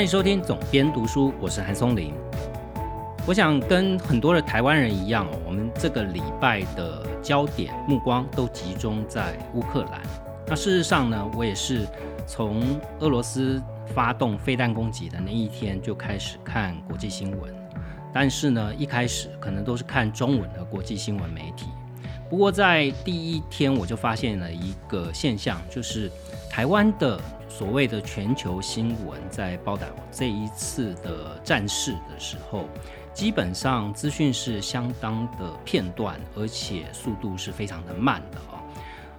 欢迎收听总编读书，我是韩松林。我想跟很多的台湾人一样，我们这个礼拜的焦点目光都集中在乌克兰。那事实上呢，我也是从俄罗斯发动飞弹攻击的那一天就开始看国际新闻，但是呢，一开始可能都是看中文的国际新闻媒体。不过在第一天我就发现了一个现象，就是台湾的所谓的全球新闻在报道这一次的战事的时候，基本上资讯是相当的片段，而且速度是非常的慢的啊。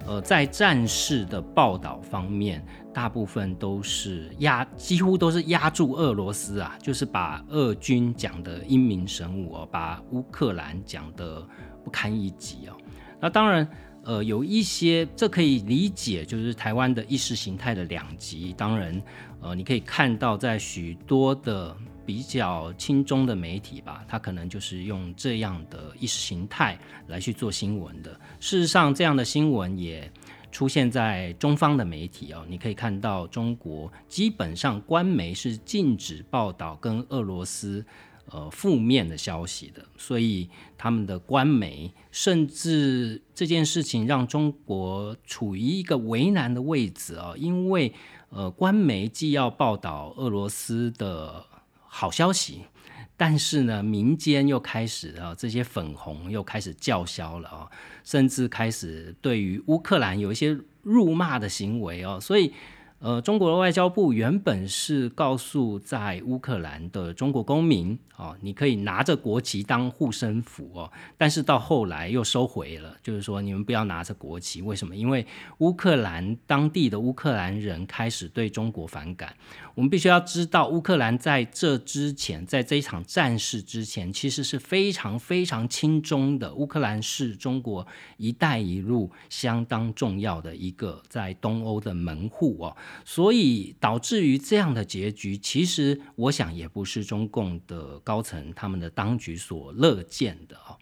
呃，在战事的报道方面，大部分都是压，几乎都是压住俄罗斯啊，就是把俄军讲的英明神武哦，把乌克兰讲的不堪一击哦。那当然，呃，有一些这可以理解，就是台湾的意识形态的两极。当然，呃，你可以看到在许多的比较轻中的媒体吧，它可能就是用这样的意识形态来去做新闻的。事实上，这样的新闻也出现在中方的媒体哦。你可以看到，中国基本上官媒是禁止报道跟俄罗斯呃负面的消息的，所以他们的官媒甚至这件事情让中国处于一个为难的位置啊，因为呃官媒既要报道俄罗斯的好消息。但是呢，民间又开始啊，这些粉红又开始叫嚣了啊，甚至开始对于乌克兰有一些辱骂的行为哦，所以。呃，中国的外交部原本是告诉在乌克兰的中国公民，哦，你可以拿着国旗当护身符哦，但是到后来又收回了，就是说你们不要拿着国旗，为什么？因为乌克兰当地的乌克兰人开始对中国反感。我们必须要知道，乌克兰在这之前，在这一场战事之前，其实是非常非常轻中的。乌克兰是中国“一带一路”相当重要的一个在东欧的门户哦。所以导致于这样的结局，其实我想也不是中共的高层他们的当局所乐见的啊。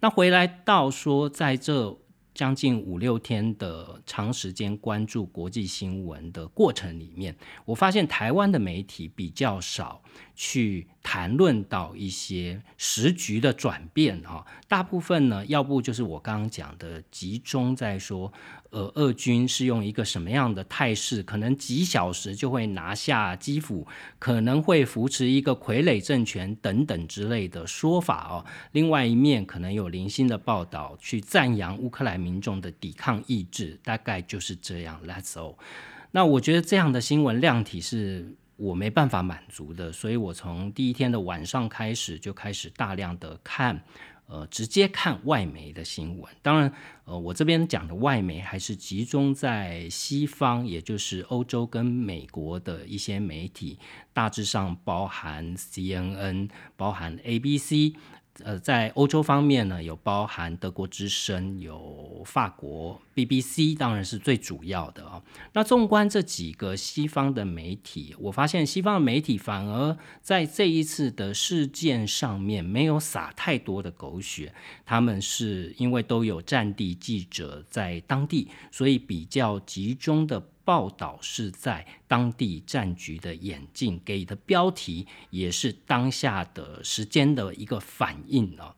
那回来到说，在这将近五六天的长时间关注国际新闻的过程里面，我发现台湾的媒体比较少去谈论到一些时局的转变啊。大部分呢，要不就是我刚刚讲的，集中在说。呃，俄军是用一个什么样的态势？可能几小时就会拿下基辅，可能会扶持一个傀儡政权等等之类的说法哦。另外一面，可能有零星的报道去赞扬乌克兰民众的抵抗意志，大概就是这样。Let's all。那我觉得这样的新闻量体是我没办法满足的，所以我从第一天的晚上开始就开始大量的看。呃，直接看外媒的新闻，当然，呃，我这边讲的外媒还是集中在西方，也就是欧洲跟美国的一些媒体，大致上包含 CNN，包含 ABC。呃，在欧洲方面呢，有包含德国之声，有法国 BBC，当然是最主要的啊。那纵观这几个西方的媒体，我发现西方的媒体反而在这一次的事件上面没有撒太多的狗血，他们是因为都有战地记者在当地，所以比较集中的。报道是在当地战局的演进，给的标题也是当下的时间的一个反应哦。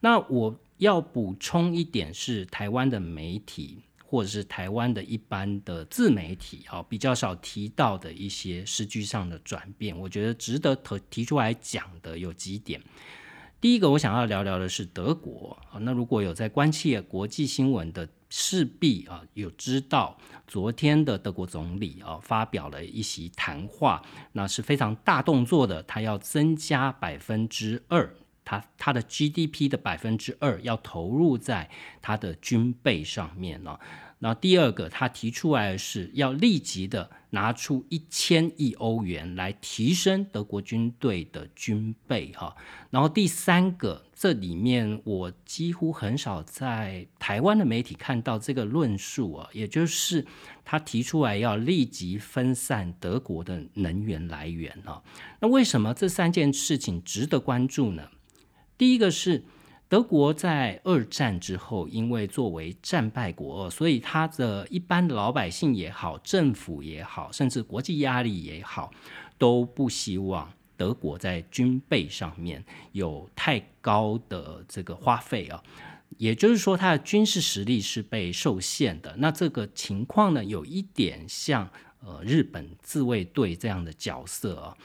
那我要补充一点是，台湾的媒体或者是台湾的一般的自媒体啊，比较少提到的一些时局上的转变，我觉得值得提提出来讲的有几点。第一个，我想要聊聊的是德国啊。那如果有在关切国际新闻的，势必啊有知道，昨天的德国总理啊发表了一席谈话，那是非常大动作的，他要增加百分之二，他他的 GDP 的百分之二要投入在他的军备上面呢那第二个，他提出来的是要立即的拿出一千亿欧元来提升德国军队的军备哈。然后第三个，这里面我几乎很少在台湾的媒体看到这个论述啊，也就是他提出来要立即分散德国的能源来源啊。那为什么这三件事情值得关注呢？第一个是。德国在二战之后，因为作为战败国，所以他的一般的老百姓也好，政府也好，甚至国际压力也好，都不希望德国在军备上面有太高的这个花费啊。也就是说，它的军事实力是被受限的。那这个情况呢，有一点像呃日本自卫队这样的角色啊。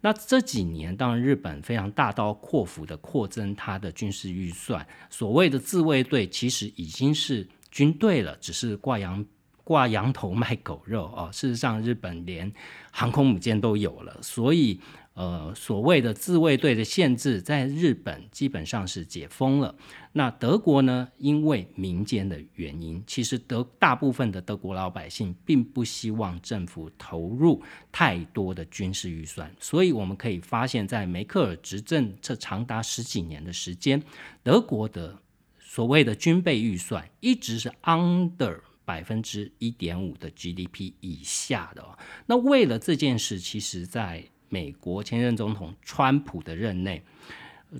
那这几年，当然日本非常大刀阔斧的扩增它的军事预算，所谓的自卫队其实已经是军队了，只是挂羊挂羊头卖狗肉啊。事实上，日本连航空母舰都有了，所以。呃，所谓的自卫队的限制，在日本基本上是解封了。那德国呢？因为民间的原因，其实德大部分的德国老百姓并不希望政府投入太多的军事预算。所以我们可以发现，在梅克尔执政这长达十几年的时间，德国的所谓的军备预算一直是 under 百分之一点五的 GDP 以下的。那为了这件事，其实在美国前任总统川普的任内，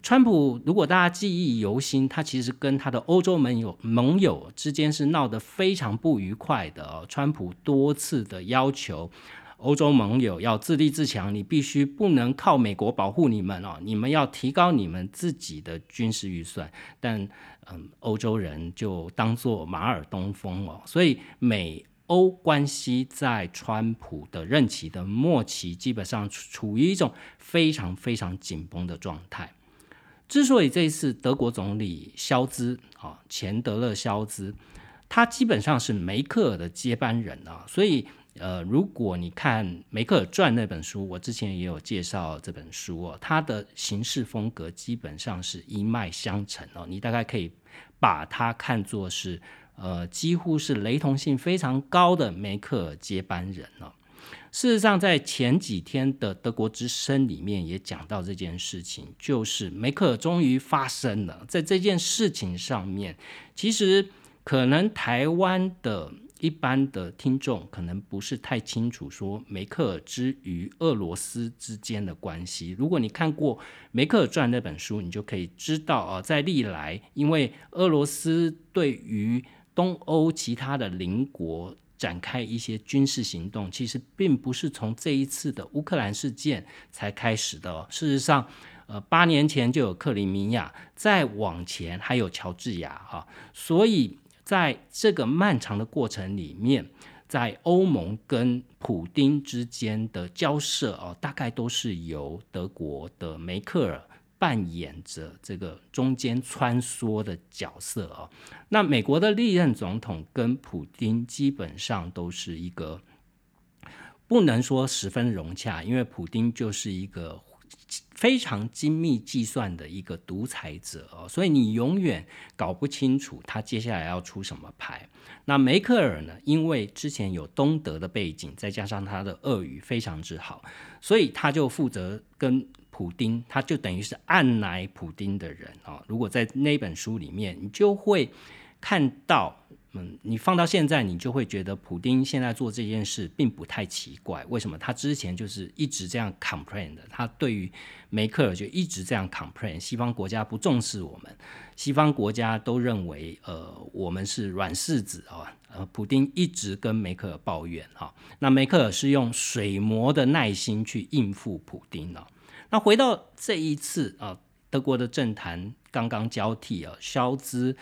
川普如果大家记忆犹新，他其实跟他的欧洲盟友盟友之间是闹得非常不愉快的。川普多次的要求欧洲盟友要自立自强，你必须不能靠美国保护你们哦，你们要提高你们自己的军事预算。但嗯，欧洲人就当做马尔东风哦，所以美。欧关系在川普的任期的末期，基本上处于一种非常非常紧绷的状态。之所以这一次德国总理肖兹啊，前德勒肖兹，他基本上是梅克尔的接班人啊，所以呃，如果你看《梅克尔传》那本书，我之前也有介绍这本书哦，他的行事风格基本上是一脉相承哦，你大概可以把它看作是。呃，几乎是雷同性非常高的梅克尔接班人了。事实上，在前几天的德国之声里面也讲到这件事情，就是梅克尔终于发声了。在这件事情上面，其实可能台湾的一般的听众可能不是太清楚，说梅克尔之于俄罗斯之间的关系。如果你看过《梅克尔传》那本书，你就可以知道啊，在历来，因为俄罗斯对于东欧其他的邻国展开一些军事行动，其实并不是从这一次的乌克兰事件才开始的。事实上，呃，八年前就有克里米亚，再往前还有乔治亚哈。所以在这个漫长的过程里面，在欧盟跟普丁之间的交涉哦，大概都是由德国的梅克尔。扮演着这个中间穿梭的角色哦。那美国的历任总统跟普京基本上都是一个不能说十分融洽，因为普京就是一个非常精密计算的一个独裁者哦，所以你永远搞不清楚他接下来要出什么牌。那梅克尔呢？因为之前有东德的背景，再加上他的俄语非常之好，所以他就负责跟。普丁，他就等于是按奶普丁的人啊。如果在那本书里面，你就会看到，嗯，你放到现在，你就会觉得普丁现在做这件事并不太奇怪。为什么？他之前就是一直这样 complain 的。他对于梅克尔就一直这样 complain，西方国家不重视我们，西方国家都认为，呃，我们是软柿子啊。呃，普丁一直跟梅克尔抱怨哈。那梅克尔是用水磨的耐心去应付普丁了。那回到这一次啊，德国的政坛刚刚交替啊，肖兹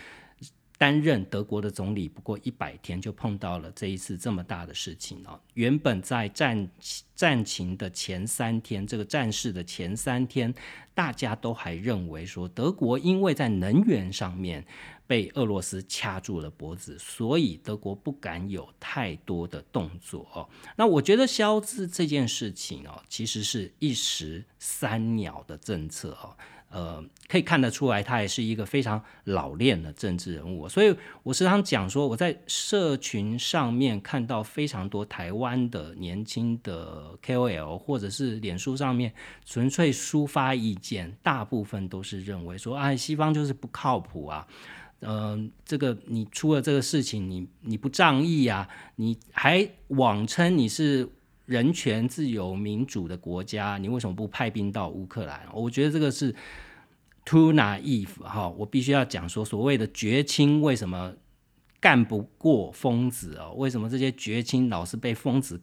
担任德国的总理不过一百天，就碰到了这一次这么大的事情啊。原本在战战情的前三天，这个战事的前三天，大家都还认为说德国因为在能源上面。被俄罗斯掐住了脖子，所以德国不敢有太多的动作哦。那我觉得消资这件事情哦，其实是一石三鸟的政策哦。呃，可以看得出来，他也是一个非常老练的政治人物。所以我时常讲说，我在社群上面看到非常多台湾的年轻的 KOL，或者是脸书上面纯粹抒发意见，大部分都是认为说，哎，西方就是不靠谱啊。嗯，这个你出了这个事情，你你不仗义啊？你还妄称你是人权、自由、民主的国家，你为什么不派兵到乌克兰？我觉得这个是 too naive 哈！我必须要讲说，所谓的绝亲为什么干不过疯子哦？为什么这些绝亲老是被疯子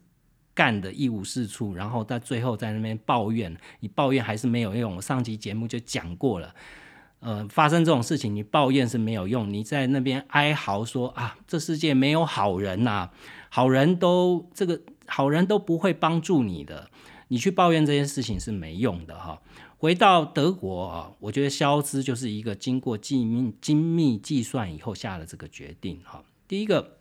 干的一无是处，然后在最后在那边抱怨，你抱怨还是没有用。我上期节目就讲过了，呃，发生这种事情，你抱怨是没有用，你在那边哀嚎说啊，这世界没有好人呐，好人都这个好人都不会帮助你的，你去抱怨这件事情是没用的哈。回到德国啊，我觉得肖兹就是一个经过精密精密计算以后下了这个决定哈。第一个，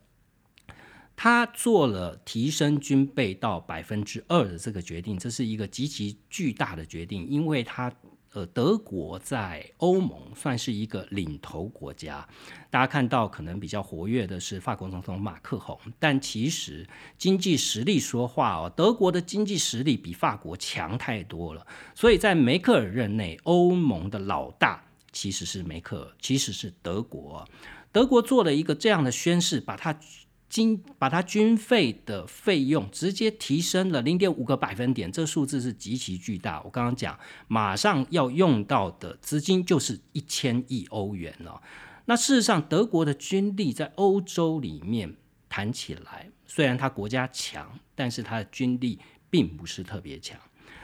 他做了提升军备到百分之二的这个决定，这是一个极其巨大的决定，因为他。呃，德国在欧盟算是一个领头国家。大家看到可能比较活跃的是法国总统马克宏，但其实经济实力说话哦，德国的经济实力比法国强太多了。所以在梅克尔任内，欧盟的老大其实是梅克尔，其实是德国。德国做了一个这样的宣誓，把它。军把它军费的费用直接提升了零点五个百分点，这数字是极其巨大。我刚刚讲，马上要用到的资金就是一千亿欧元了。那事实上，德国的军力在欧洲里面谈起来，虽然它国家强，但是它的军力并不是特别强。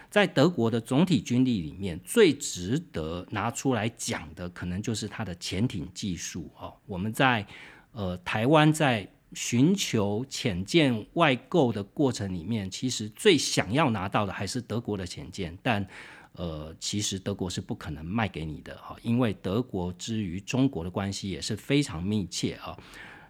在德国的总体军力里面，最值得拿出来讲的，可能就是它的潜艇技术哦。我们在呃台湾在寻求潜舰外购的过程里面，其实最想要拿到的还是德国的潜舰，但呃，其实德国是不可能卖给你的哈，因为德国之于中国的关系也是非常密切啊。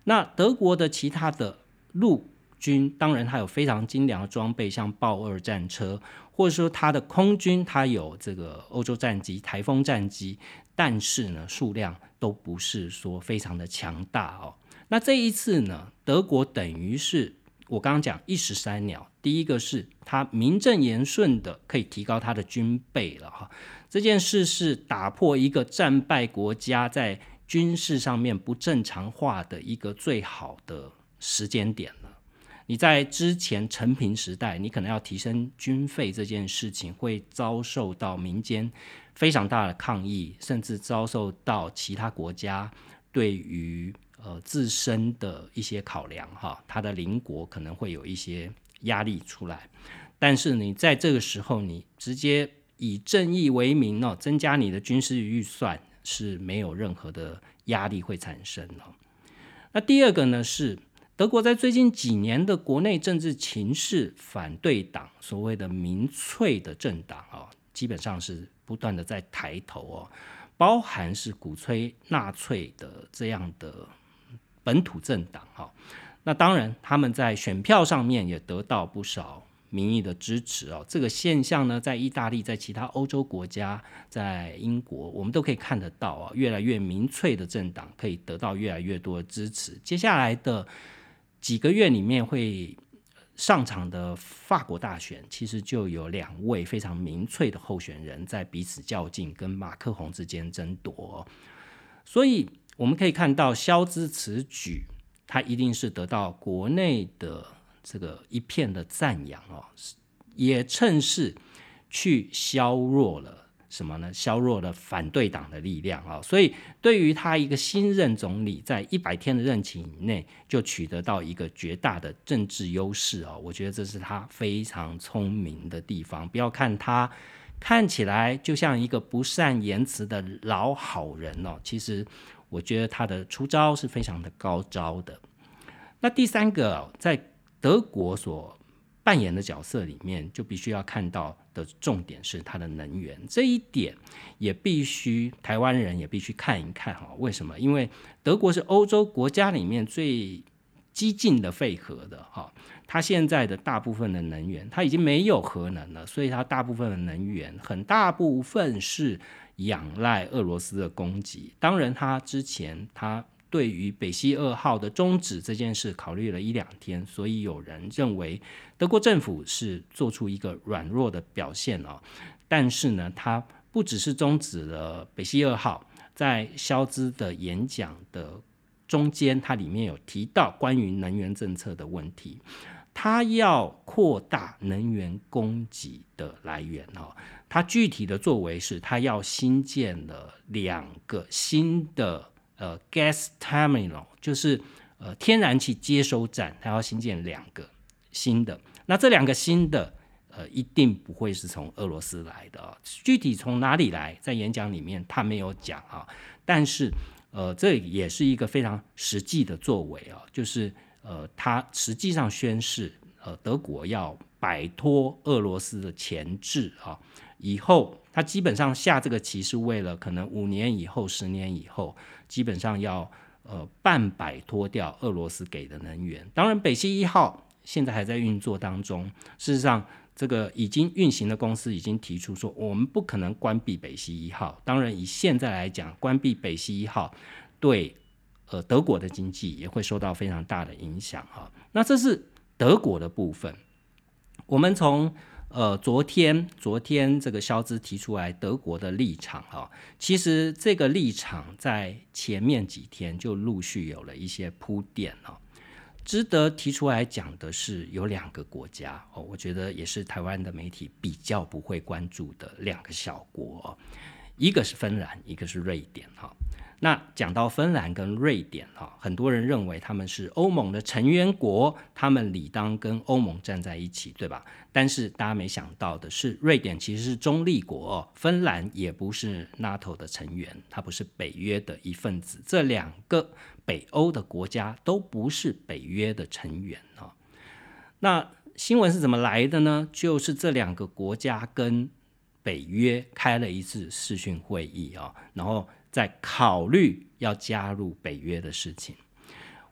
那德国的其他的陆军，当然它有非常精良的装备，像豹二战车，或者说它的空军，它有这个欧洲战机、台风战机，但是呢，数量都不是说非常的强大哦。那这一次呢，德国等于是我刚刚讲一石三鸟。第一个是它名正言顺的可以提高它的军备了哈，这件事是打破一个战败国家在军事上面不正常化的一个最好的时间点了。你在之前陈平时代，你可能要提升军费这件事情，会遭受到民间非常大的抗议，甚至遭受到其他国家对于。呃，自身的一些考量哈，他的邻国可能会有一些压力出来，但是你在这个时候，你直接以正义为名哦，增加你的军事预算是没有任何的压力会产生哦。那第二个呢，是德国在最近几年的国内政治情势，反对党所谓的民粹的政党啊，基本上是不断的在抬头哦，包含是鼓吹纳粹的这样的。本土政党哈，那当然他们在选票上面也得到不少民意的支持哦。这个现象呢，在意大利、在其他欧洲国家、在英国，我们都可以看得到啊。越来越民粹的政党可以得到越来越多的支持。接下来的几个月里面会上场的法国大选，其实就有两位非常民粹的候选人在彼此较劲，跟马克宏之间争夺，所以。我们可以看到，肖之此举，他一定是得到国内的这个一片的赞扬哦，也趁势去削弱了什么呢？削弱了反对党的力量啊！所以，对于他一个新任总理，在一百天的任期以内就取得到一个绝大的政治优势哦，我觉得这是他非常聪明的地方。不要看他看起来就像一个不善言辞的老好人哦，其实。我觉得他的出招是非常的高招的。那第三个，在德国所扮演的角色里面，就必须要看到的重点是它的能源。这一点也必须台湾人也必须看一看哈。为什么？因为德国是欧洲国家里面最激进的废核的哈。它现在的大部分的能源，它已经没有核能了，所以它大部分的能源很大部分是。仰赖俄罗斯的供给，当然，他之前他对于北溪二号的终止这件事考虑了一两天，所以有人认为德国政府是做出一个软弱的表现哦。但是呢，他不只是终止了北溪二号，在肖兹的演讲的中间，它里面有提到关于能源政策的问题，他要扩大能源供给的来源哦。它具体的作为是，它要新建了两个新的呃 gas terminal，就是呃天然气接收站，它要新建两个新的。那这两个新的，呃，一定不会是从俄罗斯来的，具体从哪里来，在演讲里面他没有讲啊。但是，呃，这也是一个非常实际的作为啊，就是呃，他实际上宣示，呃，德国要摆脱俄罗斯的钳制啊，以后他基本上下这个棋是为了可能五年以后、十年以后，基本上要。呃，半摆脱掉俄罗斯给的能源。当然，北溪一号现在还在运作当中。事实上，这个已经运行的公司已经提出说，我们不可能关闭北溪一号。当然，以现在来讲，关闭北溪一号对呃德国的经济也会受到非常大的影响哈。那这是德国的部分。我们从呃，昨天昨天这个肖兹提出来德国的立场哈，其实这个立场在前面几天就陆续有了一些铺垫啊。值得提出来讲的是，有两个国家哦，我觉得也是台湾的媒体比较不会关注的两个小国，一个是芬兰，一个是瑞典哈。那讲到芬兰跟瑞典哈，很多人认为他们是欧盟的成员国，他们理当跟欧盟站在一起，对吧？但是大家没想到的是，瑞典其实是中立国，芬兰也不是 NATO 的成员，它不是北约的一份子。这两个北欧的国家都不是北约的成员啊。那新闻是怎么来的呢？就是这两个国家跟北约开了一次视讯会议啊，然后。在考虑要加入北约的事情，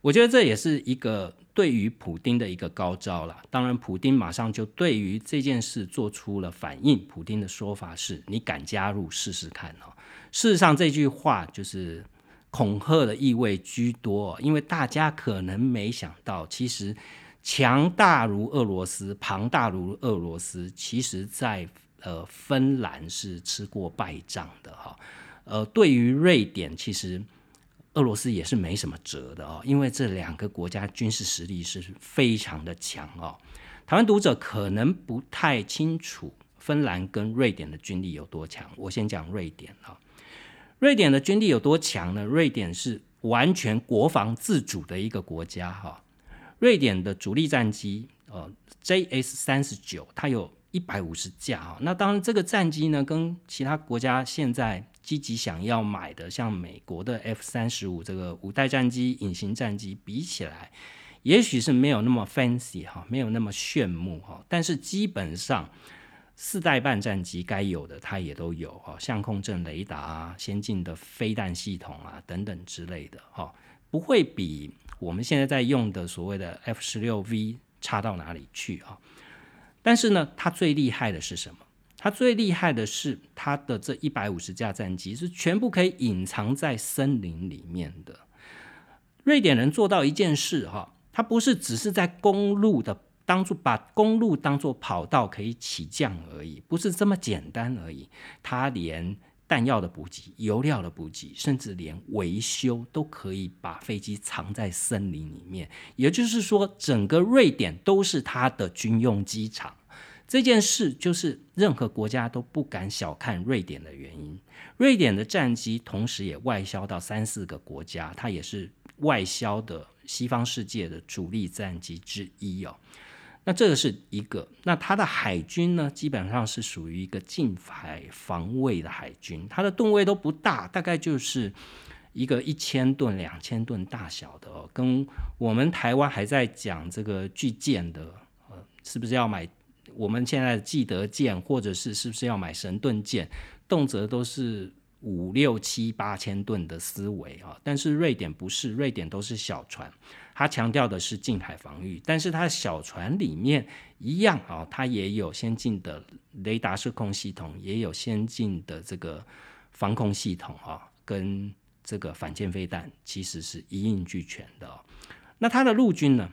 我觉得这也是一个对于普丁的一个高招了。当然，普丁马上就对于这件事做出了反应。普丁的说法是：“你敢加入试试看哦。”事实上，这句话就是恐吓的意味居多，因为大家可能没想到，其实强大如俄罗斯、庞大如俄罗斯，其实在呃芬兰是吃过败仗的哈。呃，对于瑞典，其实俄罗斯也是没什么辙的哦，因为这两个国家军事实力是非常的强哦。台湾读者可能不太清楚芬兰跟瑞典的军力有多强，我先讲瑞典啊。瑞典的军力有多强呢？瑞典是完全国防自主的一个国家哈。瑞典的主力战机呃 JS 三十九，它有一百五十架啊。那当然，这个战机呢，跟其他国家现在积极想要买的，像美国的 F 三十五这个五代战机、隐形战机比起来，也许是没有那么 fancy 哈，没有那么炫目哈，但是基本上四代半战机该有的它也都有哈，相控阵雷达啊、先进的飞弹系统啊等等之类的哈，不会比我们现在在用的所谓的 F 十六 V 差到哪里去啊。但是呢，它最厉害的是什么？它最厉害的是，它的这一百五十架战机是全部可以隐藏在森林里面的。瑞典人做到一件事哈，他不是只是在公路的当做把公路当做跑道可以起降而已，不是这么简单而已。他连弹药的补给、油料的补给，甚至连维修都可以把飞机藏在森林里面。也就是说，整个瑞典都是他的军用机场。这件事就是任何国家都不敢小看瑞典的原因。瑞典的战机同时也外销到三四个国家，它也是外销的西方世界的主力战机之一哦。那这个是一个，那它的海军呢，基本上是属于一个近海防卫的海军，它的吨位都不大，大概就是一个一千吨、两千吨大小的哦。跟我们台湾还在讲这个巨舰的，呃，是不是要买？我们现在记得舰，或者是是不是要买神盾舰，动辄都是五六七八千吨的思维啊。但是瑞典不是，瑞典都是小船，它强调的是近海防御。但是它小船里面一样啊，它也有先进的雷达射控系统，也有先进的这个防空系统啊，跟这个反舰飞弹其实是一应俱全的。那它的陆军呢？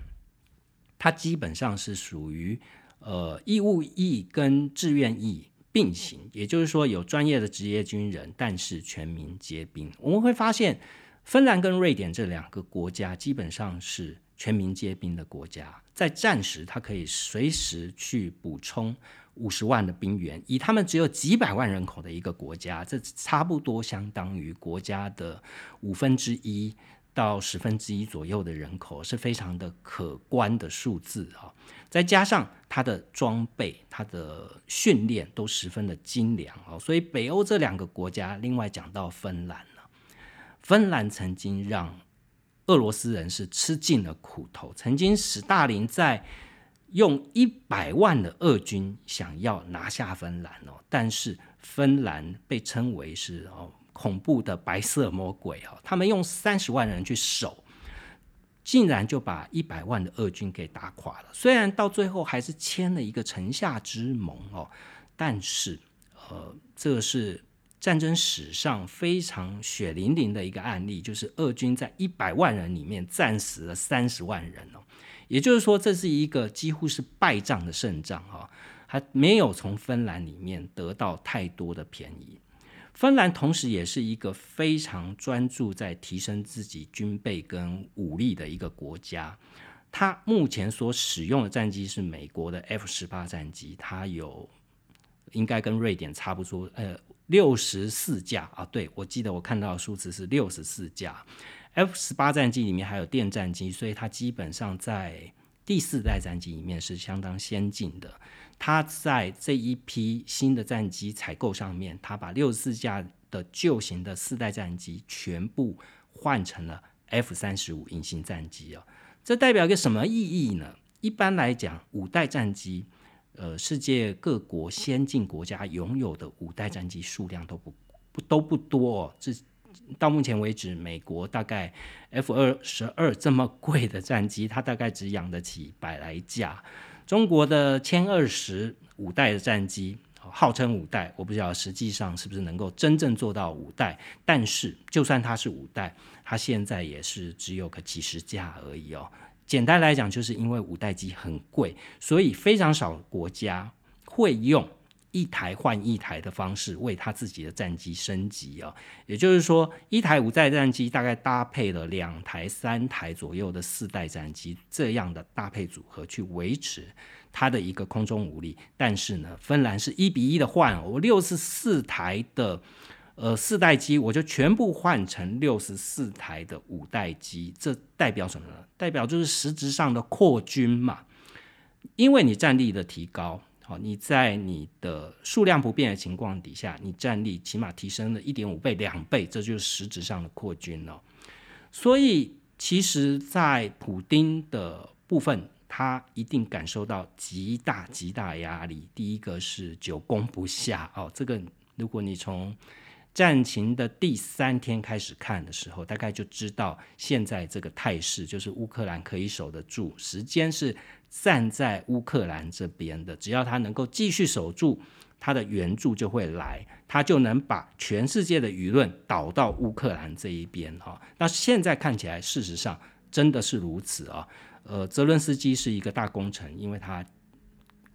它基本上是属于。呃，义务役跟志愿役并行，也就是说有专业的职业军人，但是全民皆兵。我们会发现，芬兰跟瑞典这两个国家基本上是全民皆兵的国家，在战时它可以随时去补充五十万的兵员，以他们只有几百万人口的一个国家，这差不多相当于国家的五分之一到十分之一左右的人口，是非常的可观的数字啊。再加上它的装备、它的训练都十分的精良啊，所以北欧这两个国家，另外讲到芬兰了，芬兰曾经让俄罗斯人是吃尽了苦头，曾经史大林在。用一百万的俄军想要拿下芬兰哦，但是芬兰被称为是哦恐怖的白色魔鬼哦，他们用三十万人去守，竟然就把一百万的俄军给打垮了。虽然到最后还是签了一个城下之盟哦，但是呃，这是战争史上非常血淋淋的一个案例，就是俄军在一百万人里面战死了三十万人哦。也就是说，这是一个几乎是败仗的胜仗哈，还没有从芬兰里面得到太多的便宜。芬兰同时也是一个非常专注在提升自己军备跟武力的一个国家。它目前所使用的战机是美国的 F 十八战机，它有应该跟瑞典差不多，呃，六十四架啊。对我记得我看到的数字是六十四架。F 十八战机里面还有电战机，所以它基本上在第四代战机里面是相当先进的。他在这一批新的战机采购上面，他把六十四架的旧型的四代战机全部换成了 F 三十五隐形战机哦。这代表一个什么意义呢？一般来讲，五代战机，呃，世界各国先进国家拥有的五代战机数量都不不都不多哦。这到目前为止，美国大概 F 二十二这么贵的战机，它大概只养得起百来架。中国的歼二十五代的战机，号称五代，我不知道实际上是不是能够真正做到五代。但是，就算它是五代，它现在也是只有个几十架而已哦。简单来讲，就是因为五代机很贵，所以非常少国家会用。一台换一台的方式为他自己的战机升级啊，也就是说，一台五代战机大概搭配了两台、三台左右的四代战机这样的搭配组合去维持它的一个空中武力。但是呢，芬兰是一比一的换，我六十四台的呃四代机，我就全部换成六十四台的五代机，这代表什么呢？代表就是实质上的扩军嘛，因为你战力的提高。好，你在你的数量不变的情况底下，你战力起码提升了一点五倍、两倍，这就是实质上的扩军了。所以，其实，在普丁的部分，他一定感受到极大极大压力。第一个是久攻不下哦，这个如果你从战情的第三天开始看的时候，大概就知道现在这个态势，就是乌克兰可以守得住，时间是。站在乌克兰这边的，只要他能够继续守住，他的援助就会来，他就能把全世界的舆论导到乌克兰这一边哈。那现在看起来，事实上真的是如此啊。呃，泽伦斯基是一个大功臣，因为他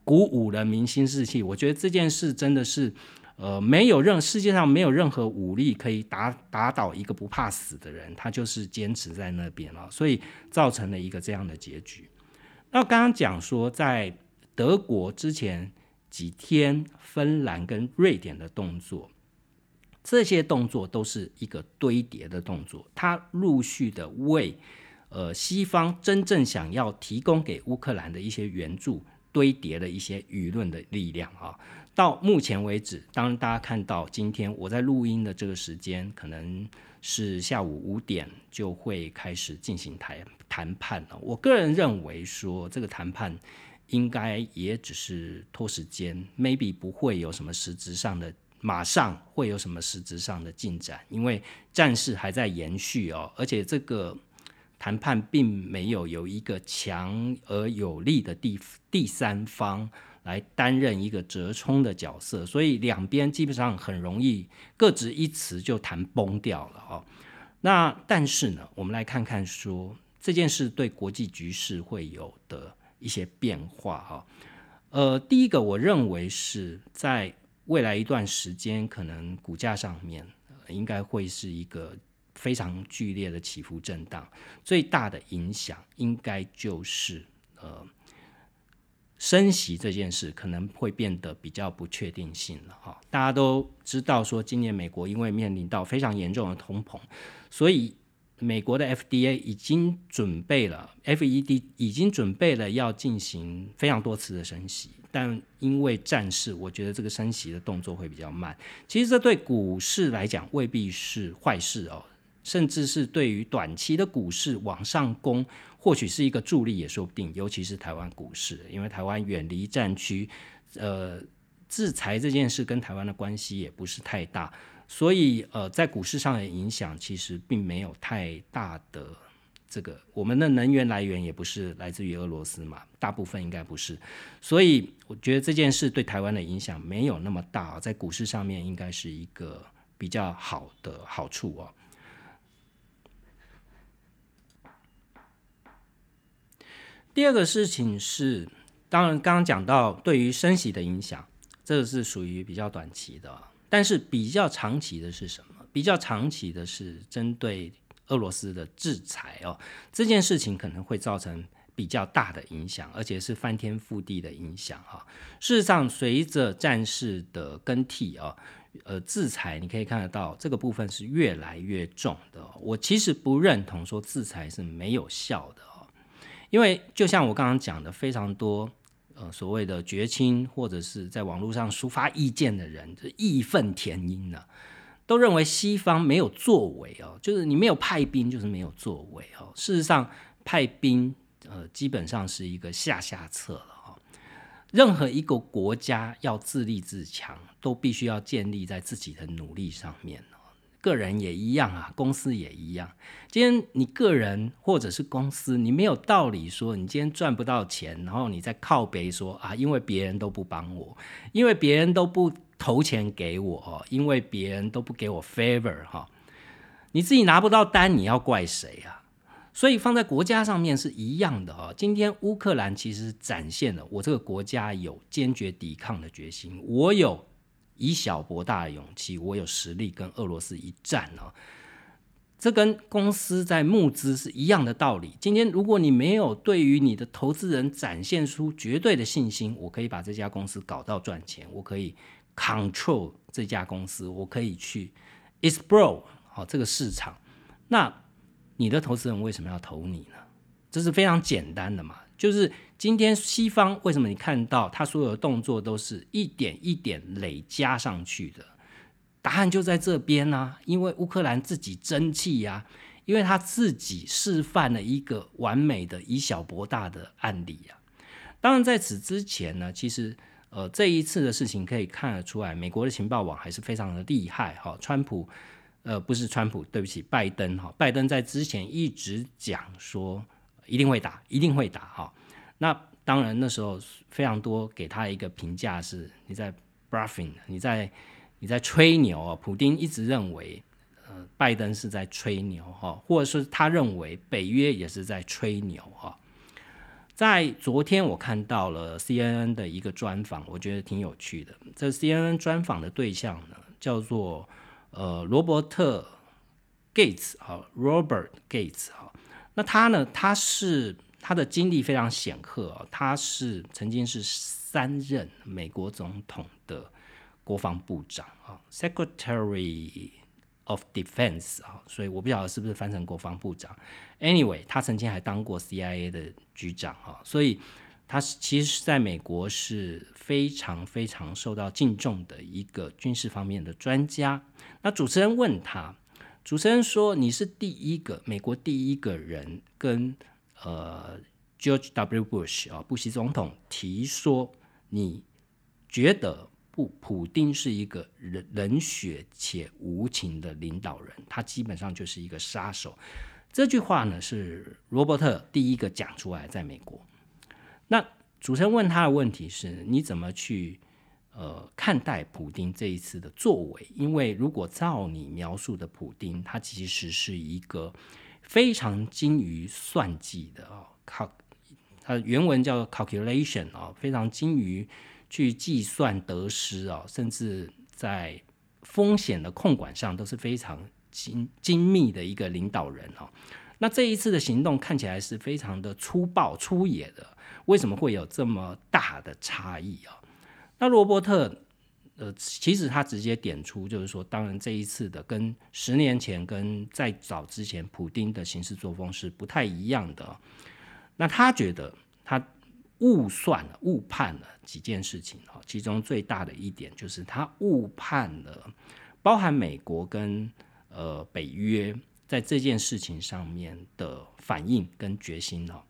鼓舞了民心士气。我觉得这件事真的是，呃，没有任世界上没有任何武力可以打打倒一个不怕死的人，他就是坚持在那边了，所以造成了一个这样的结局。那刚刚讲说，在德国之前几天，芬兰跟瑞典的动作，这些动作都是一个堆叠的动作，它陆续的为呃西方真正想要提供给乌克兰的一些援助堆叠了一些舆论的力量啊。到目前为止，当大家看到今天我在录音的这个时间，可能是下午五点就会开始进行谈。谈判了？我个人认为说，这个谈判应该也只是拖时间，maybe 不会有什么实质上的，马上会有什么实质上的进展，因为战事还在延续哦，而且这个谈判并没有有一个强而有力的第第三方来担任一个折冲的角色，所以两边基本上很容易各执一词就谈崩掉了哦。那但是呢，我们来看看说。这件事对国际局势会有的一些变化哈，呃，第一个我认为是在未来一段时间，可能股价上面应该会是一个非常剧烈的起伏震荡，最大的影响应该就是呃升息这件事可能会变得比较不确定性了哈。大家都知道说，今年美国因为面临到非常严重的通膨，所以。美国的 FDA 已经准备了，FED 已经准备了要进行非常多次的升息，但因为战事，我觉得这个升息的动作会比较慢。其实这对股市来讲未必是坏事哦，甚至是对于短期的股市往上攻，或许是一个助力也说不定。尤其是台湾股市，因为台湾远离战区，呃，制裁这件事跟台湾的关系也不是太大。所以，呃，在股市上的影响其实并没有太大的这个，我们的能源来源也不是来自于俄罗斯嘛，大部分应该不是。所以，我觉得这件事对台湾的影响没有那么大，在股市上面应该是一个比较好的好处哦。第二个事情是，当然刚刚讲到对于升息的影响，这个是属于比较短期的。但是比较长期的是什么？比较长期的是针对俄罗斯的制裁哦，这件事情可能会造成比较大的影响，而且是翻天覆地的影响哈。事实上，随着战事的更替啊，呃，制裁你可以看得到这个部分是越来越重的。我其实不认同说制裁是没有效的，因为就像我刚刚讲的，非常多。呃，所谓的绝亲或者是在网络上抒发意见的人，就义愤填膺呢，都认为西方没有作为哦，就是你没有派兵，就是没有作为哦。事实上，派兵呃，基本上是一个下下策了哈。任何一个国家要自立自强，都必须要建立在自己的努力上面。个人也一样啊，公司也一样。今天你个人或者是公司，你没有道理说你今天赚不到钱，然后你再靠背说啊，因为别人都不帮我，因为别人都不投钱给我，因为别人都不给我 favor 哈，你自己拿不到单，你要怪谁啊？所以放在国家上面是一样的哈。今天乌克兰其实展现了我这个国家有坚决抵抗的决心，我有。以小博大的勇气，我有实力跟俄罗斯一战哦。这跟公司在募资是一样的道理。今天如果你没有对于你的投资人展现出绝对的信心，我可以把这家公司搞到赚钱，我可以 control 这家公司，我可以去 explore 好这个市场。那你的投资人为什么要投你呢？这是非常简单的嘛，就是。今天西方为什么你看到他所有的动作都是一点一点累加上去的？答案就在这边呢，因为乌克兰自己争气呀，因为他自己示范了一个完美的以小博大的案例呀。当然在此之前呢，其实呃这一次的事情可以看得出来，美国的情报网还是非常的厉害哈。川普呃不是川普，对不起，拜登哈，拜登在之前一直讲说一定会打，一定会打哈。那当然，那时候非常多给他一个评价是：你在 bluffing，你在你在吹牛啊。普丁一直认为，呃，拜登是在吹牛哈，或者是他认为北约也是在吹牛哈。在昨天，我看到了 CNN 的一个专访，我觉得挺有趣的。这 CNN 专访的对象呢，叫做呃罗伯特 Gates 啊，Robert Gates。那他呢，他是。他的经历非常显赫，他是曾经是三任美国总统的国防部长啊，Secretary of Defense 啊，所以我不晓得是不是翻成国防部长。Anyway，他曾经还当过 CIA 的局长啊，所以他是其实是在美国是非常非常受到敬重的一个军事方面的专家。那主持人问他，主持人说：“你是第一个美国第一个人跟。”呃，George W. Bush 啊，布希总统提说，你觉得不，普丁是一个冷冷血且无情的领导人，他基本上就是一个杀手。这句话呢，是罗伯特第一个讲出来，在美国。那主持人问他的问题是：你怎么去呃看待普丁这一次的作为？因为如果照你描述的普丁，他其实是一个。非常精于算计的哦，靠，他原文叫 calculation 啊，非常精于去计算得失啊，甚至在风险的控管上都是非常精精密的一个领导人哦。那这一次的行动看起来是非常的粗暴粗野的，为什么会有这么大的差异啊？那罗伯特呃，其实他直接点出，就是说，当然这一次的跟十年前跟再早之前，普丁的行事作风是不太一样的。那他觉得他误算了、误判了几件事情啊，其中最大的一点就是他误判了包含美国跟呃北约在这件事情上面的反应跟决心哦。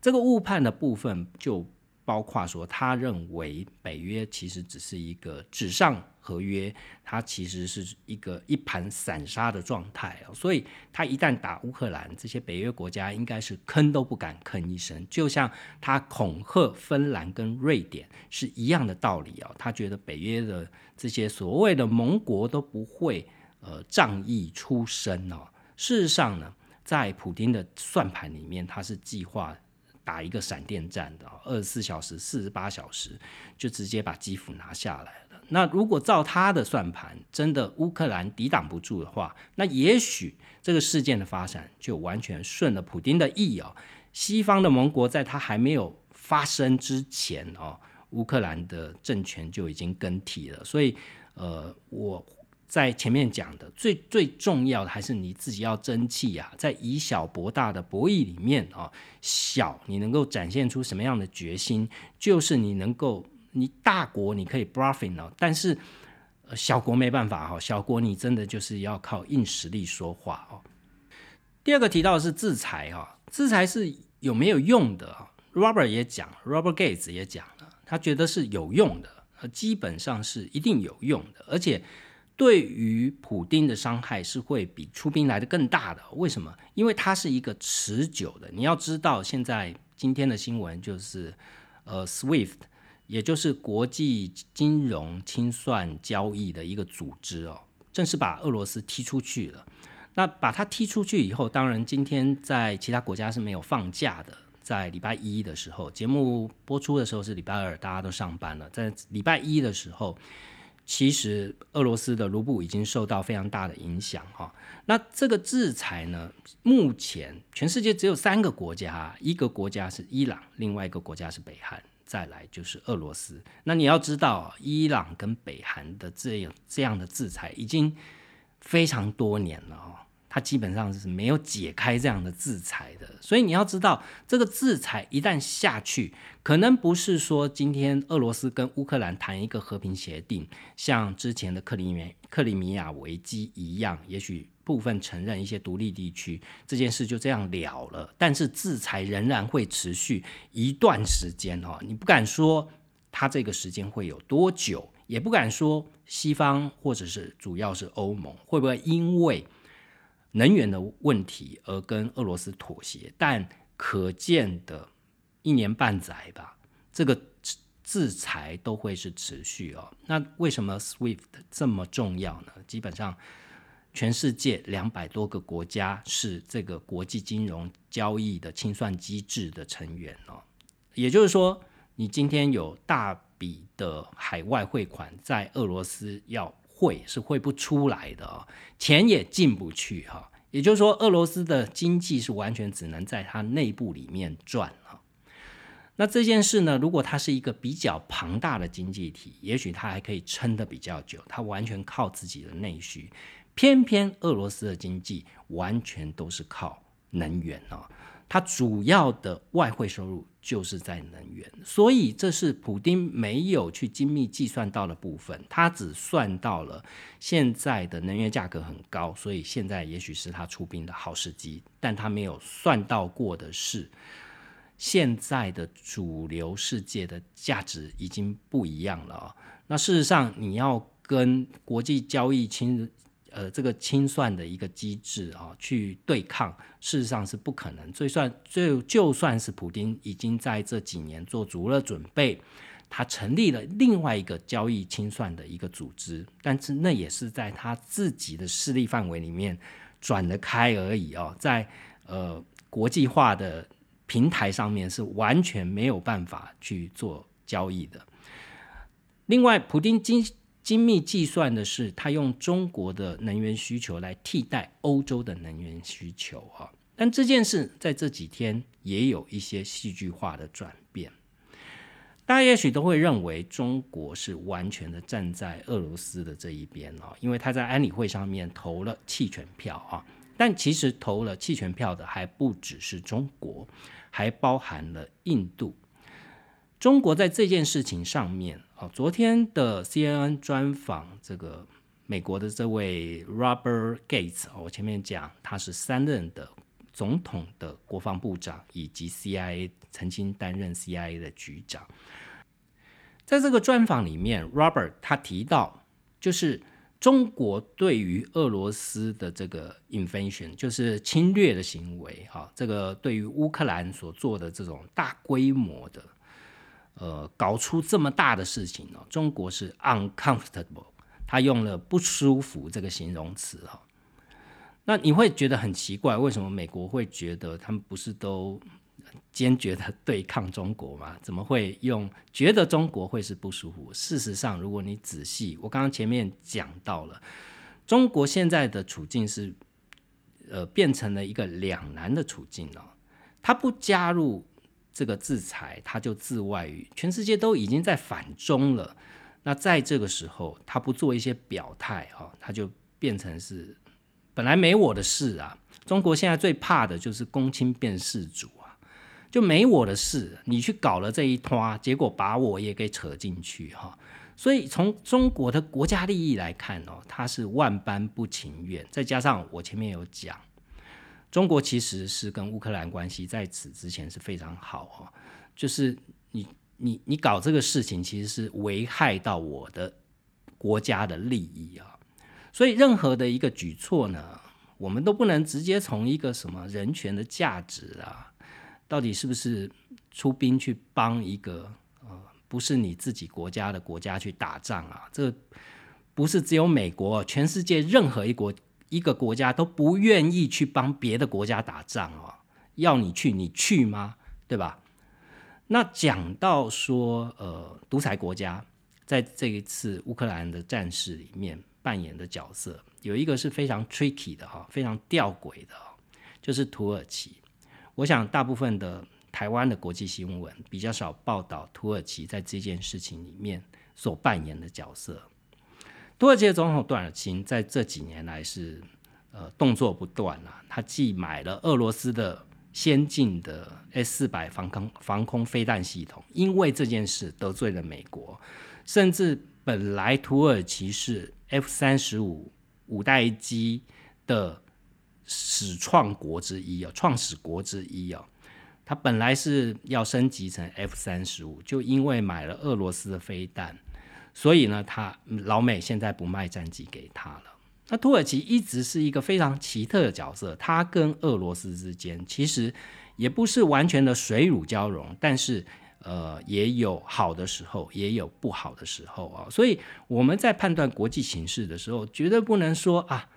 这个误判的部分就。包括说，他认为北约其实只是一个纸上合约，它其实是一个一盘散沙的状态所以，他一旦打乌克兰，这些北约国家应该是吭都不敢吭一声，就像他恐吓芬兰跟瑞典是一样的道理啊。他觉得北约的这些所谓的盟国都不会呃仗义出声哦。事实上呢，在普京的算盘里面，他是计划。打一个闪电战的，二十四小时、四十八小时就直接把基辅拿下来了。那如果照他的算盘，真的乌克兰抵挡不住的话，那也许这个事件的发展就完全顺了普京的意哦。西方的盟国在他还没有发生之前哦，乌克兰的政权就已经更替了。所以，呃，我。在前面讲的最最重要的还是你自己要争气啊，在以小博大的博弈里面啊，小你能够展现出什么样的决心，就是你能够你大国你可以 bluffing 哦，但是小国没办法哈，小国你真的就是要靠硬实力说话哦。第二个提到的是制裁哈，制裁是有没有用的啊？Robert 也讲，Robert Gates 也讲了，他觉得是有用的，基本上是一定有用的，而且。对于普丁的伤害是会比出兵来的更大的，为什么？因为它是一个持久的。你要知道，现在今天的新闻就是，呃，SWIFT，也就是国际金融清算交易的一个组织哦，正式把俄罗斯踢出去了。那把它踢出去以后，当然今天在其他国家是没有放假的。在礼拜一的时候，节目播出的时候是礼拜二，大家都上班了。在礼拜一的时候。其实俄罗斯的卢布已经受到非常大的影响哈。那这个制裁呢，目前全世界只有三个国家，一个国家是伊朗，另外一个国家是北韩，再来就是俄罗斯。那你要知道，伊朗跟北韩的这样这样的制裁已经非常多年了哈。它基本上是没有解开这样的制裁的，所以你要知道，这个制裁一旦下去，可能不是说今天俄罗斯跟乌克兰谈一个和平协定，像之前的克里米克里米亚危机一样，也许部分承认一些独立地区这件事就这样了了。但是制裁仍然会持续一段时间哦，你不敢说它这个时间会有多久，也不敢说西方或者是主要是欧盟会不会因为。能源的问题而跟俄罗斯妥协，但可见的一年半载吧，这个制裁都会是持续哦。那为什么 SWIFT 这么重要呢？基本上，全世界两百多个国家是这个国际金融交易的清算机制的成员哦。也就是说，你今天有大笔的海外汇款在俄罗斯要。汇是汇不出来的哦，钱也进不去哈。也就是说，俄罗斯的经济是完全只能在它内部里面转啊。那这件事呢，如果它是一个比较庞大的经济体，也许它还可以撑得比较久，它完全靠自己的内需。偏偏俄罗斯的经济完全都是靠能源哦。它主要的外汇收入就是在能源，所以这是普丁没有去精密计算到的部分，他只算到了现在的能源价格很高，所以现在也许是他出兵的好时机，但他没有算到过的是，现在的主流世界的价值已经不一样了那事实上，你要跟国际交易清。呃，这个清算的一个机制啊，去对抗，事实上是不可能。就算就就算是普京已经在这几年做足了准备，他成立了另外一个交易清算的一个组织，但是那也是在他自己的势力范围里面转得开而已哦，在呃国际化的平台上面是完全没有办法去做交易的。另外，普京今精密计算的是，他用中国的能源需求来替代欧洲的能源需求啊。但这件事在这几天也有一些戏剧化的转变。大家也许都会认为中国是完全的站在俄罗斯的这一边哦，因为他在安理会上面投了弃权票啊。但其实投了弃权票的还不只是中国，还包含了印度。中国在这件事情上面啊，昨天的 CNN 专访这个美国的这位 Robert Gates，我前面讲他是三任的总统的国防部长，以及 CIA 曾经担任 CIA 的局长。在这个专访里面，Robert 他提到就是。中国对于俄罗斯的这个 invasion，就是侵略的行为，哈，这个对于乌克兰所做的这种大规模的，呃，搞出这么大的事情哦，中国是 uncomfortable，他用了不舒服这个形容词，哈，那你会觉得很奇怪，为什么美国会觉得他们不是都？坚决的对抗中国吗？怎么会用觉得中国会是不舒服？事实上，如果你仔细，我刚刚前面讲到了，中国现在的处境是，呃，变成了一个两难的处境哦。他不加入这个制裁，他就自外于全世界都已经在反中了。那在这个时候，他不做一些表态啊，他就变成是本来没我的事啊。中国现在最怕的就是公卿变世主啊。就没我的事，你去搞了这一拖，结果把我也给扯进去哈。所以从中国的国家利益来看哦，他是万般不情愿。再加上我前面有讲，中国其实是跟乌克兰关系在此之前是非常好哈。就是你你你搞这个事情，其实是危害到我的国家的利益啊。所以任何的一个举措呢，我们都不能直接从一个什么人权的价值啊。到底是不是出兵去帮一个呃不是你自己国家的国家去打仗啊？这不是只有美国，全世界任何一国一个国家都不愿意去帮别的国家打仗哦。要你去，你去吗？对吧？那讲到说呃独裁国家在这一次乌克兰的战事里面扮演的角色，有一个是非常 tricky 的哈，非常吊诡的，就是土耳其。我想，大部分的台湾的国际新闻比较少报道土耳其在这件事情里面所扮演的角色。土耳其的总统段尔钦在这几年来是呃动作不断啊，他既买了俄罗斯的先进的 S 四百防空防空飞弹系统，因为这件事得罪了美国，甚至本来土耳其是 F 三十五五代机的。始创国之一哦，创始国之一哦，他本来是要升级成 F 三十五，就因为买了俄罗斯的飞弹，所以呢，他老美现在不卖战机给他了。那土耳其一直是一个非常奇特的角色，他跟俄罗斯之间其实也不是完全的水乳交融，但是呃，也有好的时候，也有不好的时候啊。所以我们在判断国际形势的时候，绝对不能说啊。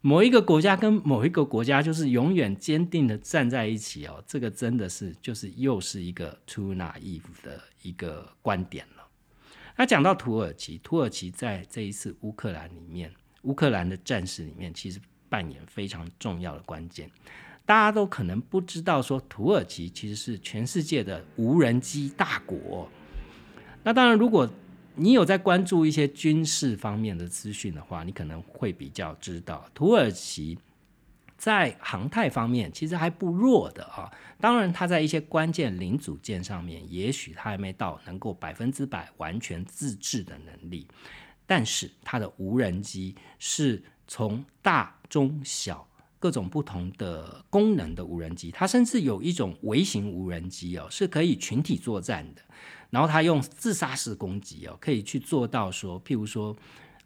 某一个国家跟某一个国家就是永远坚定的站在一起哦，这个真的是就是又是一个 too naive 的一个观点了。那讲到土耳其，土耳其在这一次乌克兰里面，乌克兰的战事里面，其实扮演非常重要的关键。大家都可能不知道，说土耳其其实是全世界的无人机大国。那当然，如果你有在关注一些军事方面的资讯的话，你可能会比较知道，土耳其在航太方面其实还不弱的啊。当然，它在一些关键零组件上面，也许它还没到能够百分之百完全自制的能力。但是，它的无人机是从大、中、小各种不同的功能的无人机，它甚至有一种微型无人机哦，是可以群体作战的。然后它用自杀式攻击哦，可以去做到说，譬如说，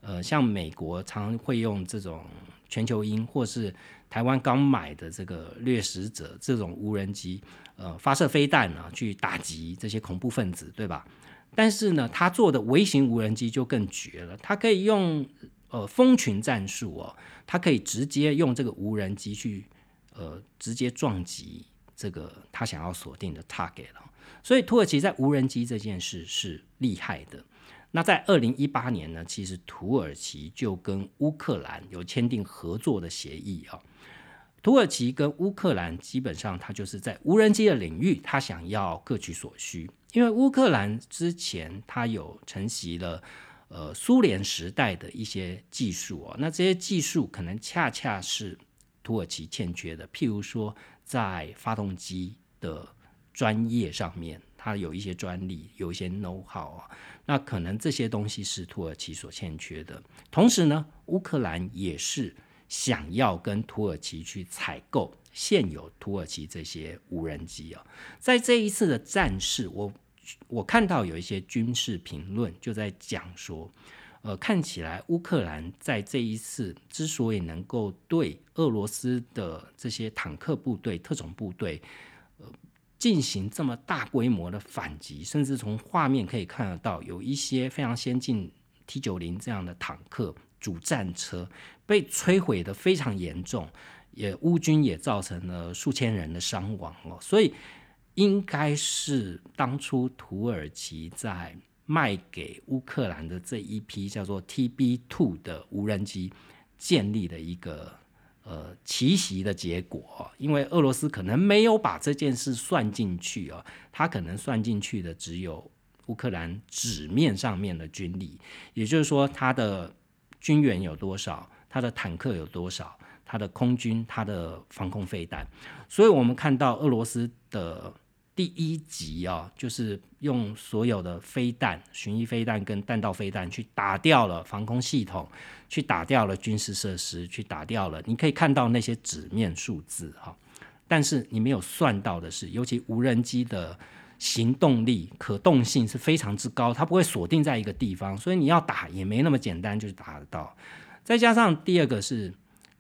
呃，像美国常会用这种全球鹰，或是台湾刚买的这个掠食者这种无人机，呃，发射飞弹呢，去打击这些恐怖分子，对吧？但是呢，他做的微型无人机就更绝了，它可以用呃蜂群战术哦，它可以直接用这个无人机去呃直接撞击这个他想要锁定的 target 了。所以土耳其在无人机这件事是厉害的。那在二零一八年呢，其实土耳其就跟乌克兰有签订合作的协议啊。土耳其跟乌克兰基本上它就是在无人机的领域，它想要各取所需。因为乌克兰之前它有承袭了呃苏联时代的一些技术哦，那这些技术可能恰恰是土耳其欠缺的，譬如说在发动机的专业上面，它有一些专利，有一些 know how 啊，那可能这些东西是土耳其所欠缺的。同时呢，乌克兰也是想要跟土耳其去采购现有土耳其这些无人机啊，在这一次的战事，我。我看到有一些军事评论就在讲说，呃，看起来乌克兰在这一次之所以能够对俄罗斯的这些坦克部队、特种部队，呃，进行这么大规模的反击，甚至从画面可以看得到，有一些非常先进 T 九零这样的坦克主战车被摧毁的非常严重，也乌军也造成了数千人的伤亡哦，所以。应该是当初土耳其在卖给乌克兰的这一批叫做 TB Two 的无人机建立的一个呃奇袭的结果，因为俄罗斯可能没有把这件事算进去啊，他可能算进去的只有乌克兰纸面上面的军力，也就是说他的军援有多少，他的坦克有多少，他的空军、他的防空飞弹，所以我们看到俄罗斯的。第一集啊，就是用所有的飞弹、巡弋飞弹跟弹道飞弹去打掉了防空系统，去打掉了军事设施，去打掉了。你可以看到那些纸面数字哈，但是你没有算到的是，尤其无人机的行动力、可动性是非常之高，它不会锁定在一个地方，所以你要打也没那么简单，就是打得到。再加上第二个是，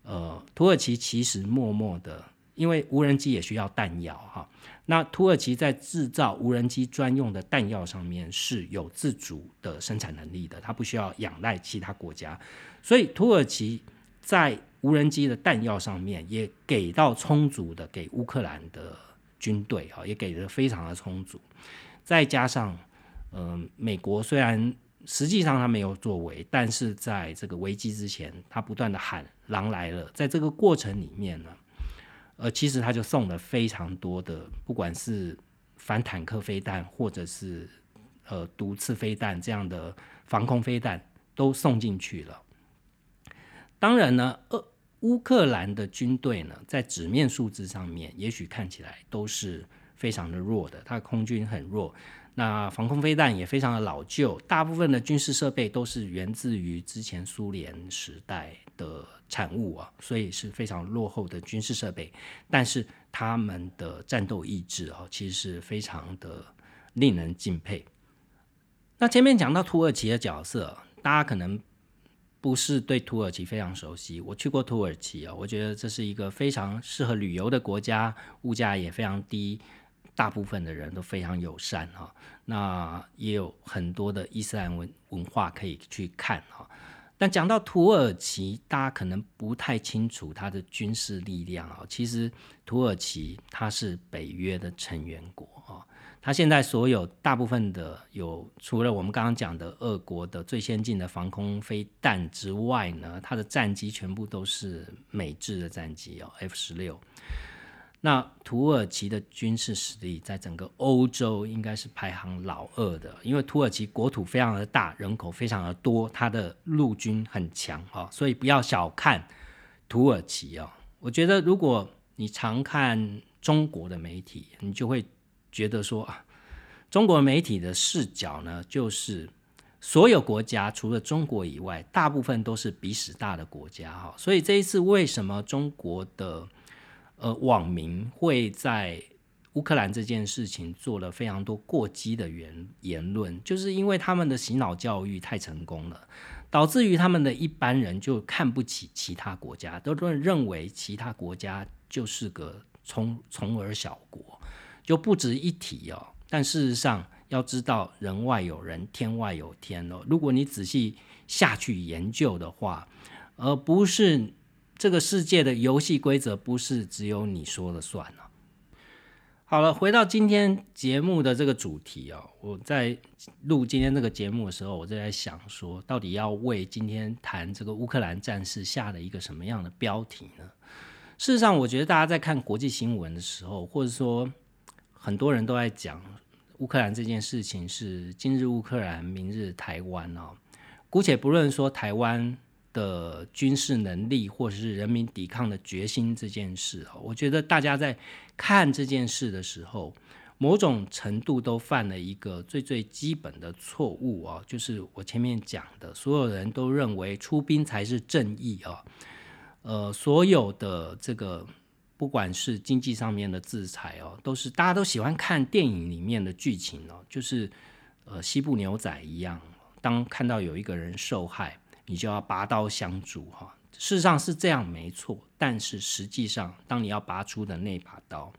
呃，土耳其其实默默的，因为无人机也需要弹药哈。那土耳其在制造无人机专用的弹药上面是有自主的生产能力的，它不需要仰赖其他国家，所以土耳其在无人机的弹药上面也给到充足的给乌克兰的军队啊，也给的非常的充足。再加上，嗯，美国虽然实际上他没有作为，但是在这个危机之前，他不断的喊“狼来了”，在这个过程里面呢。呃，其实他就送了非常多的，不管是反坦克飞弹，或者是呃毒刺飞弹这样的防空飞弹，都送进去了。当然呢，呃，乌克兰的军队呢，在纸面数字上面，也许看起来都是非常的弱的，它的空军很弱。那防空飞弹也非常的老旧，大部分的军事设备都是源自于之前苏联时代的产物啊，所以是非常落后的军事设备。但是他们的战斗意志啊，其实是非常的令人敬佩。那前面讲到土耳其的角色，大家可能不是对土耳其非常熟悉。我去过土耳其啊，我觉得这是一个非常适合旅游的国家，物价也非常低。大部分的人都非常友善哈，那也有很多的伊斯兰文文化可以去看哈。但讲到土耳其，大家可能不太清楚它的军事力量啊。其实土耳其它是北约的成员国，它现在所有大部分的有，除了我们刚刚讲的俄国的最先进的防空飞弹之外呢，它的战机全部都是美制的战机哦，F 十六。那土耳其的军事实力在整个欧洲应该是排行老二的，因为土耳其国土非常的大，人口非常的多，它的陆军很强啊，所以不要小看土耳其哦。我觉得如果你常看中国的媒体，你就会觉得说啊，中国媒体的视角呢，就是所有国家除了中国以外，大部分都是比史大的国家哈。所以这一次为什么中国的？呃，网民会在乌克兰这件事情做了非常多过激的言言论，就是因为他们的洗脑教育太成功了，导致于他们的一般人就看不起其他国家，都都认为其他国家就是个从从而小国，就不值一提哦。但事实上，要知道人外有人，天外有天哦。如果你仔细下去研究的话，而不是。这个世界的游戏规则不是只有你说了算了。好了，回到今天节目的这个主题哦，我在录今天这个节目的时候，我就在想说，到底要为今天谈这个乌克兰战事下了一个什么样的标题呢？事实上，我觉得大家在看国际新闻的时候，或者说很多人都在讲乌克兰这件事情是今日乌克兰，明日台湾哦。姑且不论说台湾的军事能力或者是人民抵抗的决心这件事哦，我觉得大家在看这件事的时候，某种程度都犯了一个最最基本的错误哦，就是我前面讲的，所有人都认为出兵才是正义哦。呃，所有的这个。不管是经济上面的制裁哦，都是大家都喜欢看电影里面的剧情哦，就是呃西部牛仔一样，当看到有一个人受害，你就要拔刀相助哈。事实上是这样没错，但是实际上当你要拔出的那把刀，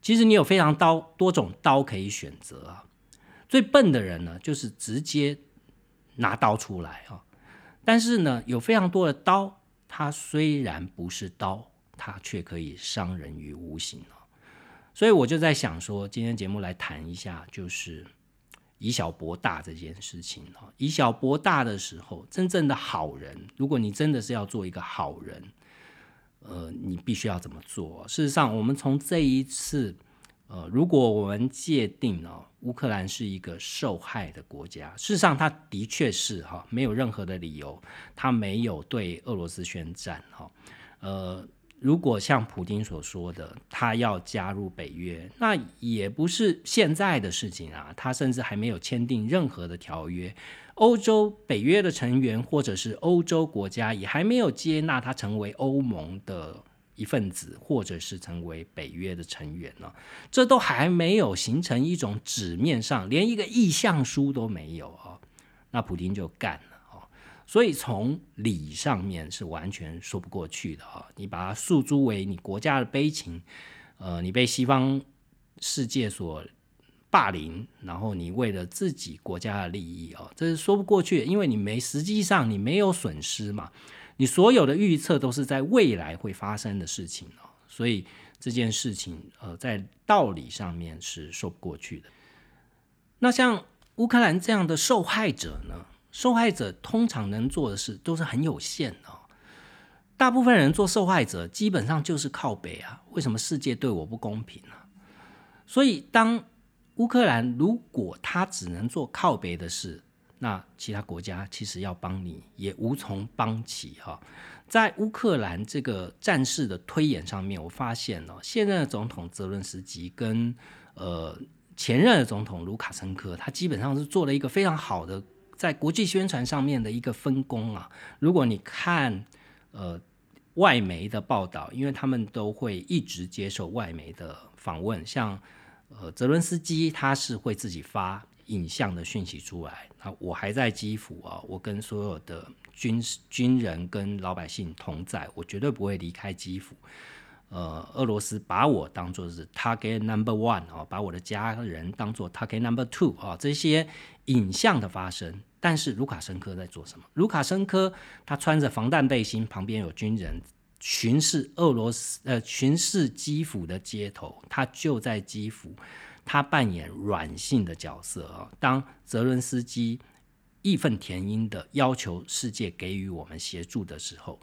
其实你有非常刀多种刀可以选择啊。最笨的人呢，就是直接拿刀出来啊。但是呢，有非常多的刀，它虽然不是刀。它却可以伤人于无形哦，所以我就在想说，今天节目来谈一下，就是以小博大这件事情哦。以小博大的时候，真正的好人，如果你真的是要做一个好人，呃，你必须要怎么做？事实上，我们从这一次，呃，如果我们界定哦，乌克兰是一个受害的国家，事实上，它的确是哈，没有任何的理由，它没有对俄罗斯宣战哈，呃。如果像普京所说的，他要加入北约，那也不是现在的事情啊。他甚至还没有签订任何的条约，欧洲北约的成员或者是欧洲国家也还没有接纳他成为欧盟的一份子，或者是成为北约的成员呢。这都还没有形成一种纸面上，连一个意向书都没有啊。那普京就干了。所以从理上面是完全说不过去的啊！你把它诉诸为你国家的悲情，呃，你被西方世界所霸凌，然后你为了自己国家的利益啊，这是说不过去，因为你没实际上你没有损失嘛，你所有的预测都是在未来会发生的事情哦，所以这件事情呃，在道理上面是说不过去的。那像乌克兰这样的受害者呢？受害者通常能做的事都是很有限的，大部分人做受害者基本上就是靠北啊。为什么世界对我不公平呢？所以，当乌克兰如果他只能做靠北的事，那其他国家其实要帮你也无从帮起哈。在乌克兰这个战事的推演上面，我发现哦，现任的总统泽伦斯基跟呃前任的总统卢卡申科，他基本上是做了一个非常好的。在国际宣传上面的一个分工啊，如果你看呃外媒的报道，因为他们都会一直接受外媒的访问，像呃泽伦斯基他是会自己发影像的讯息出来，那我还在基辅啊，我跟所有的军军人跟老百姓同在，我绝对不会离开基辅。呃，俄罗斯把我当做是 target number one 啊，把我的家人当做 target number two 啊，这些影像的发生。但是卢卡申科在做什么？卢卡申科他穿着防弹背心，旁边有军人巡视俄罗斯，呃，巡视基辅的街头。他就在基辅，他扮演软性的角色啊。当泽伦斯基义愤填膺的要求世界给予我们协助的时候，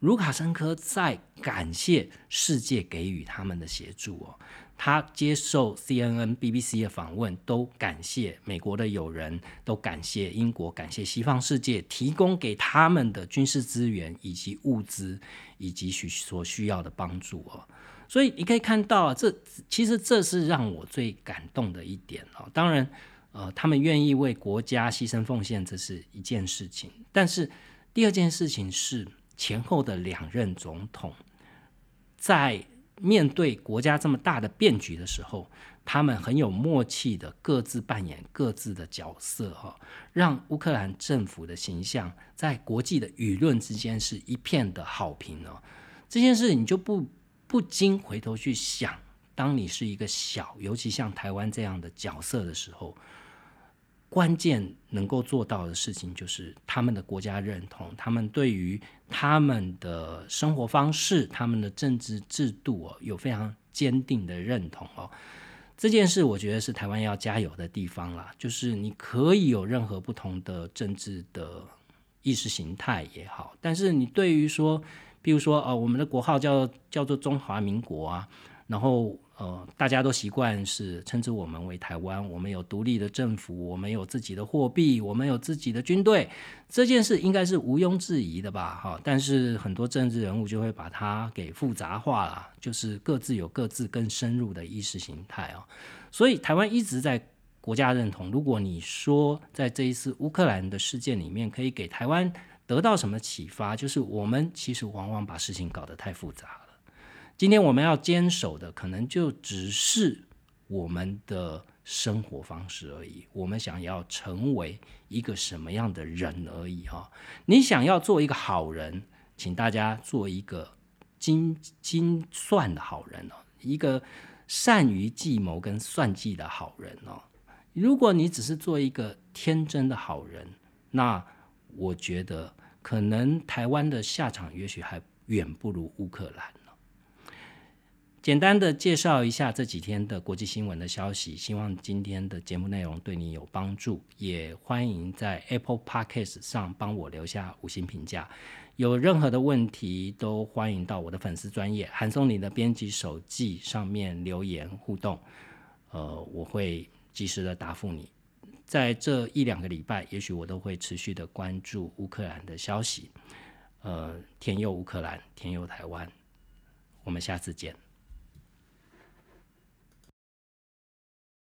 卢卡申科在感谢世界给予他们的协助哦。他接受 CNN、BBC 的访问，都感谢美国的友人，都感谢英国，感谢西方世界提供给他们的军事资源以及物资，以及需所需要的帮助哦。所以你可以看到，这其实这是让我最感动的一点哦。当然，呃，他们愿意为国家牺牲奉献，这是一件事情。但是第二件事情是前后的两任总统在。面对国家这么大的变局的时候，他们很有默契的各自扮演各自的角色，哈，让乌克兰政府的形象在国际的舆论之间是一片的好评哦。这件事你就不不禁回头去想，当你是一个小，尤其像台湾这样的角色的时候。关键能够做到的事情，就是他们的国家认同，他们对于他们的生活方式、他们的政治制度哦，有非常坚定的认同哦。这件事，我觉得是台湾要加油的地方啦。就是你可以有任何不同的政治的意识形态也好，但是你对于说，比如说，呃，我们的国号叫叫做中华民国啊。然后呃，大家都习惯是称之我们为台湾，我们有独立的政府，我们有自己的货币，我们有自己的军队，这件事应该是毋庸置疑的吧？哈，但是很多政治人物就会把它给复杂化了，就是各自有各自更深入的意识形态啊。所以台湾一直在国家认同。如果你说在这一次乌克兰的事件里面，可以给台湾得到什么启发，就是我们其实往往把事情搞得太复杂。今天我们要坚守的，可能就只是我们的生活方式而已。我们想要成为一个什么样的人而已哈？你想要做一个好人，请大家做一个精精算的好人哦，一个善于计谋跟算计的好人哦。如果你只是做一个天真的好人，那我觉得可能台湾的下场也许还远不如乌克兰。简单的介绍一下这几天的国际新闻的消息，希望今天的节目内容对你有帮助，也欢迎在 Apple Podcast 上帮我留下五星评价。有任何的问题都欢迎到我的粉丝专业韩松林的编辑手记上面留言互动，呃，我会及时的答复你。在这一两个礼拜，也许我都会持续的关注乌克兰的消息，呃，天佑乌克兰，天佑台湾，我们下次见。